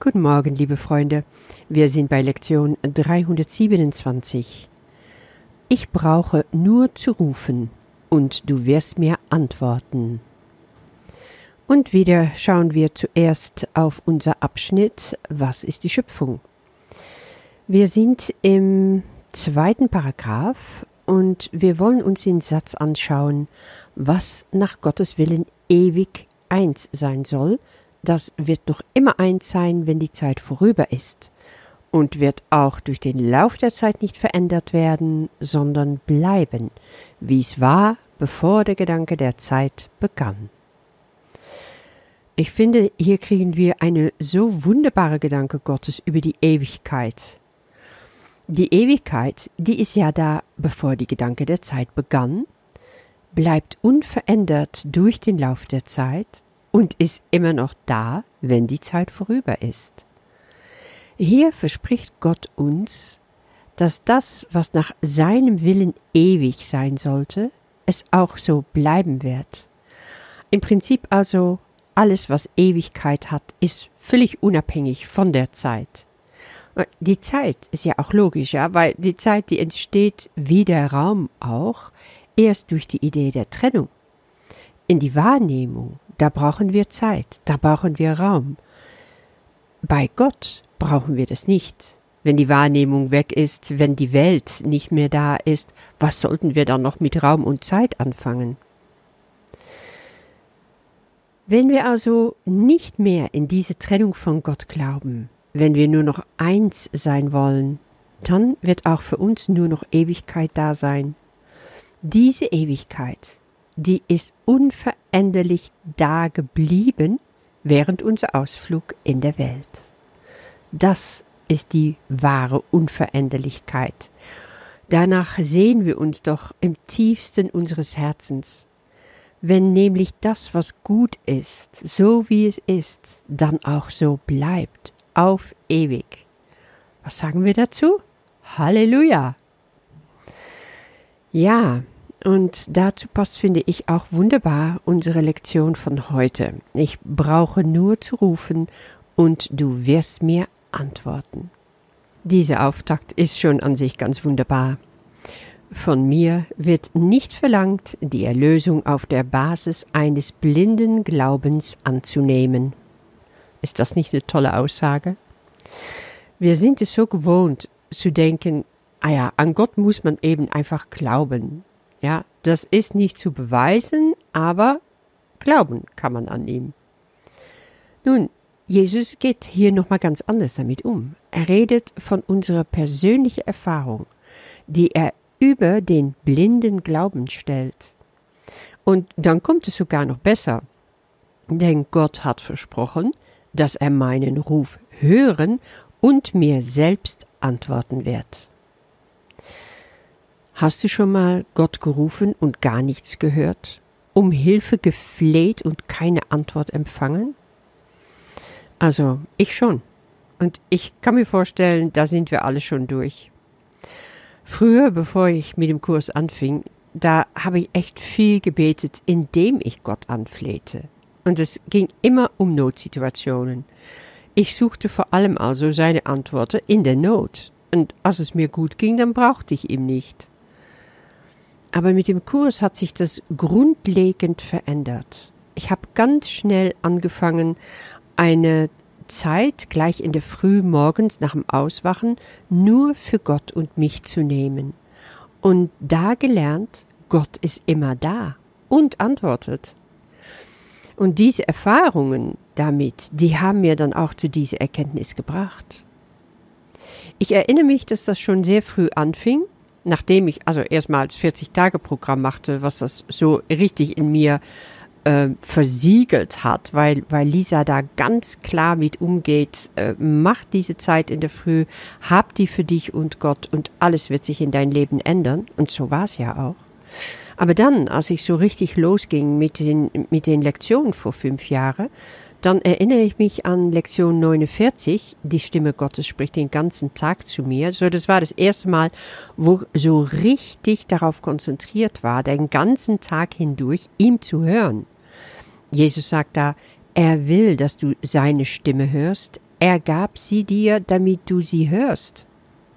Guten Morgen, liebe Freunde. Wir sind bei Lektion 327. Ich brauche nur zu rufen, und du wirst mir antworten. Und wieder schauen wir zuerst auf unser Abschnitt Was ist die Schöpfung? Wir sind im zweiten Paragraph und wir wollen uns den Satz anschauen, was nach Gottes Willen ewig eins sein soll, das wird noch immer eins sein, wenn die Zeit vorüber ist und wird auch durch den Lauf der Zeit nicht verändert werden, sondern bleiben, wie es war, bevor der Gedanke der Zeit begann. Ich finde, hier kriegen wir eine so wunderbare Gedanke Gottes über die Ewigkeit. Die Ewigkeit, die ist ja da, bevor die Gedanke der Zeit begann, bleibt unverändert durch den Lauf der Zeit und ist immer noch da, wenn die Zeit vorüber ist. Hier verspricht Gott uns, dass das, was nach seinem Willen ewig sein sollte, es auch so bleiben wird. Im Prinzip also alles, was Ewigkeit hat, ist völlig unabhängig von der Zeit. Die Zeit ist ja auch logisch, ja, weil die Zeit, die entsteht wie der Raum auch, erst durch die Idee der Trennung. In die Wahrnehmung da brauchen wir Zeit, da brauchen wir Raum. Bei Gott brauchen wir das nicht. Wenn die Wahrnehmung weg ist, wenn die Welt nicht mehr da ist, was sollten wir dann noch mit Raum und Zeit anfangen? Wenn wir also nicht mehr in diese Trennung von Gott glauben, wenn wir nur noch eins sein wollen, dann wird auch für uns nur noch Ewigkeit da sein. Diese Ewigkeit, die ist unveränderlich da geblieben während unser Ausflug in der Welt. Das ist die wahre Unveränderlichkeit. Danach sehen wir uns doch im tiefsten unseres Herzens. Wenn nämlich das, was gut ist, so wie es ist, dann auch so bleibt, auf ewig. Was sagen wir dazu? Halleluja! Ja, und dazu passt, finde ich, auch wunderbar unsere Lektion von heute. Ich brauche nur zu rufen und du wirst mir antworten. Dieser Auftakt ist schon an sich ganz wunderbar. Von mir wird nicht verlangt, die Erlösung auf der Basis eines blinden Glaubens anzunehmen. Ist das nicht eine tolle Aussage? Wir sind es so gewohnt zu denken, ah ja, an Gott muss man eben einfach glauben. Ja, das ist nicht zu beweisen, aber glauben kann man an ihm. Nun, Jesus geht hier nochmal ganz anders damit um. Er redet von unserer persönlichen Erfahrung, die er über den blinden Glauben stellt. Und dann kommt es sogar noch besser. Denn Gott hat versprochen, dass er meinen Ruf hören und mir selbst antworten wird. Hast du schon mal Gott gerufen und gar nichts gehört? Um Hilfe gefleht und keine Antwort empfangen? Also, ich schon. Und ich kann mir vorstellen, da sind wir alle schon durch. Früher, bevor ich mit dem Kurs anfing, da habe ich echt viel gebetet, indem ich Gott anflehte. Und es ging immer um Notsituationen. Ich suchte vor allem also seine Antworten in der Not. Und als es mir gut ging, dann brauchte ich ihn nicht. Aber mit dem Kurs hat sich das grundlegend verändert. Ich habe ganz schnell angefangen, eine Zeit gleich in der Früh morgens nach dem Auswachen nur für Gott und mich zu nehmen. Und da gelernt, Gott ist immer da und antwortet. Und diese Erfahrungen damit, die haben mir dann auch zu dieser Erkenntnis gebracht. Ich erinnere mich, dass das schon sehr früh anfing nachdem ich also erstmals 40-Tage-Programm machte, was das so richtig in mir äh, versiegelt hat, weil, weil Lisa da ganz klar mit umgeht, äh, mach diese Zeit in der Früh, hab die für dich und Gott und alles wird sich in dein Leben ändern. Und so war es ja auch. Aber dann, als ich so richtig losging mit den, mit den Lektionen vor fünf Jahren, dann erinnere ich mich an Lektion 49. Die Stimme Gottes spricht den ganzen Tag zu mir. So, das war das erste Mal, wo so richtig darauf konzentriert war, den ganzen Tag hindurch ihm zu hören. Jesus sagt da, er will, dass du seine Stimme hörst. er gab sie dir, damit du sie hörst.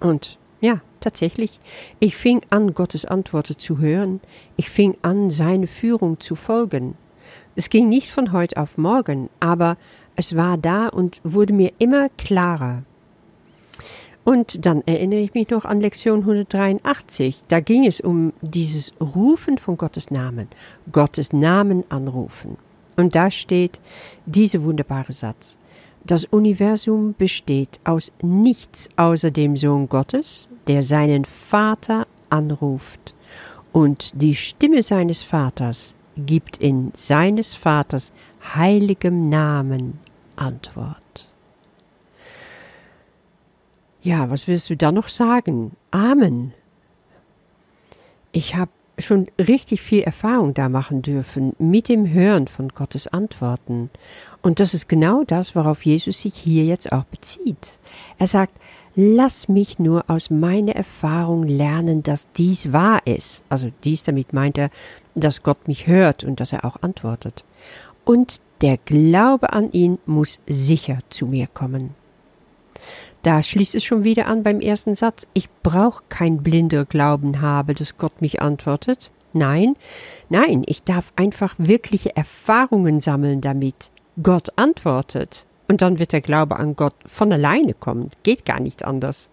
Und ja, tatsächlich, ich fing an, Gottes Antworten zu hören, ich fing an, seine Führung zu folgen. Es ging nicht von heute auf morgen, aber es war da und wurde mir immer klarer. Und dann erinnere ich mich noch an Lektion 183. Da ging es um dieses Rufen von Gottes Namen. Gottes Namen anrufen. Und da steht dieser wunderbare Satz. Das Universum besteht aus nichts außer dem Sohn Gottes, der seinen Vater anruft. Und die Stimme seines Vaters gibt in seines Vaters heiligem Namen Antwort. Ja, was willst du da noch sagen? Amen. Ich habe schon richtig viel Erfahrung da machen dürfen mit dem Hören von Gottes Antworten. Und das ist genau das, worauf Jesus sich hier jetzt auch bezieht. Er sagt, lass mich nur aus meiner Erfahrung lernen, dass dies wahr ist. Also dies damit meint er, dass Gott mich hört und dass er auch antwortet. Und der Glaube an ihn muss sicher zu mir kommen. Da schließt es schon wieder an beim ersten Satz. Ich brauche kein blinder Glauben habe, dass Gott mich antwortet. Nein, nein, ich darf einfach wirkliche Erfahrungen sammeln damit. Gott antwortet. Und dann wird der Glaube an Gott von alleine kommen. Geht gar nicht anders.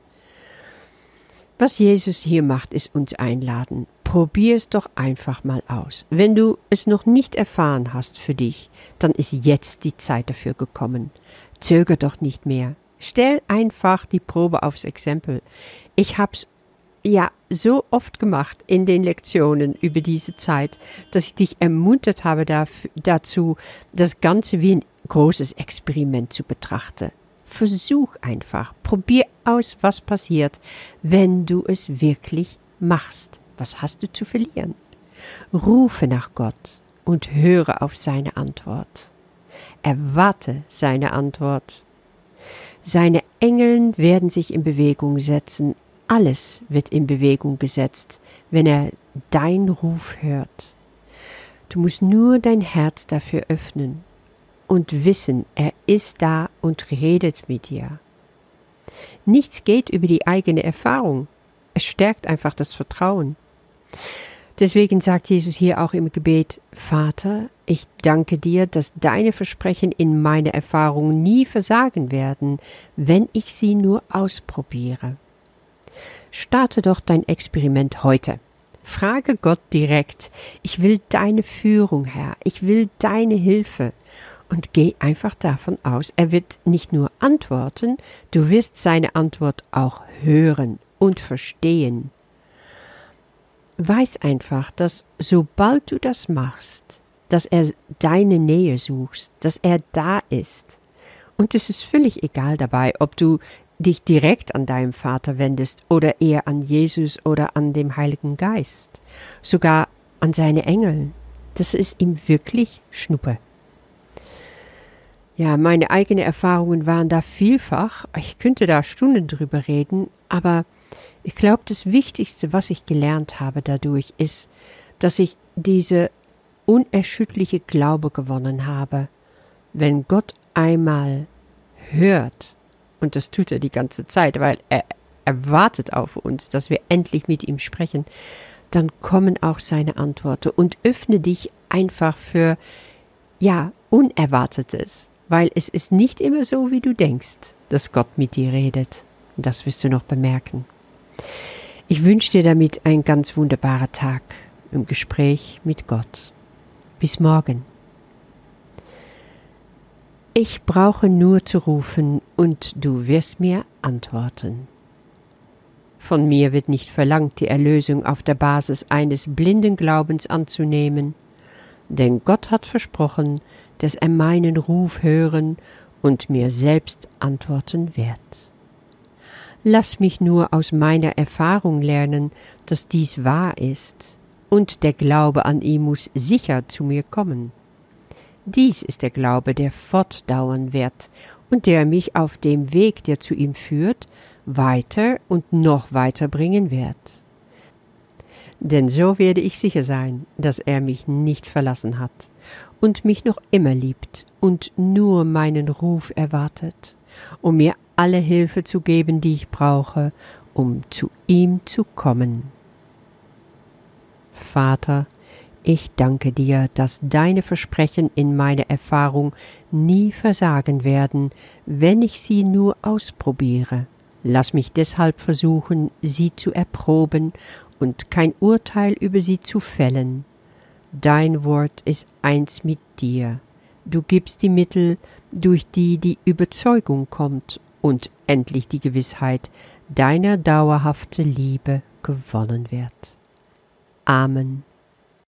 Was Jesus hier macht, ist uns einladen. Probier es doch einfach mal aus. Wenn du es noch nicht erfahren hast für dich, dann ist jetzt die Zeit dafür gekommen. Zöger doch nicht mehr. Stell einfach die Probe aufs Exempel. Ich hab's ja so oft gemacht in den Lektionen über diese Zeit, dass ich dich ermuntert habe dazu, das Ganze wie ein großes Experiment zu betrachten. Versuch einfach, probier aus, was passiert, wenn du es wirklich machst. Was hast du zu verlieren? Rufe nach Gott und höre auf seine Antwort. Erwarte seine Antwort. Seine Engeln werden sich in Bewegung setzen, alles wird in Bewegung gesetzt, wenn er dein Ruf hört. Du musst nur dein Herz dafür öffnen und wissen, er ist da und redet mit dir. Nichts geht über die eigene Erfahrung. Es stärkt einfach das Vertrauen. Deswegen sagt Jesus hier auch im Gebet, Vater, ich danke dir, dass deine Versprechen in meiner Erfahrung nie versagen werden, wenn ich sie nur ausprobiere. Starte doch dein Experiment heute. Frage Gott direkt, ich will deine Führung, Herr, ich will deine Hilfe. Und geh einfach davon aus, er wird nicht nur antworten, du wirst seine Antwort auch hören und verstehen. Weiß einfach, dass sobald du das machst, dass er deine Nähe suchst, dass er da ist. Und es ist völlig egal dabei, ob du dich direkt an deinem Vater wendest oder eher an Jesus oder an dem Heiligen Geist, sogar an seine Engel. Das ist ihm wirklich Schnuppe. Ja, meine eigenen Erfahrungen waren da vielfach. Ich könnte da Stunden drüber reden, aber ich glaube, das Wichtigste, was ich gelernt habe dadurch, ist, dass ich diese unerschütterliche Glaube gewonnen habe. Wenn Gott einmal hört, und das tut er die ganze Zeit, weil er, erwartet auf uns, dass wir endlich mit ihm sprechen, dann kommen auch seine Antworten und öffne dich einfach für, ja, Unerwartetes, weil es ist nicht immer so, wie du denkst, dass Gott mit dir redet. Das wirst du noch bemerken. Ich wünsche dir damit einen ganz wunderbaren Tag im Gespräch mit Gott. Bis morgen. Ich brauche nur zu rufen, und du wirst mir antworten. Von mir wird nicht verlangt, die Erlösung auf der Basis eines blinden Glaubens anzunehmen, denn Gott hat versprochen, dass er meinen Ruf hören und mir selbst antworten wird. Lass mich nur aus meiner Erfahrung lernen, dass dies wahr ist, und der Glaube an ihn muss sicher zu mir kommen. Dies ist der Glaube, der fortdauern wird und der mich auf dem Weg, der zu ihm führt, weiter und noch weiter bringen wird. Denn so werde ich sicher sein, dass er mich nicht verlassen hat und mich noch immer liebt und nur meinen Ruf erwartet um mir alle Hilfe zu geben, die ich brauche, um zu ihm zu kommen. Vater, ich danke dir, dass deine Versprechen in meiner Erfahrung nie versagen werden, wenn ich sie nur ausprobiere. Lass mich deshalb versuchen, sie zu erproben und kein Urteil über sie zu fällen. Dein Wort ist eins mit dir. Du gibst die Mittel, durch die die Überzeugung kommt und endlich die Gewissheit deiner dauerhaften Liebe gewonnen wird. Amen.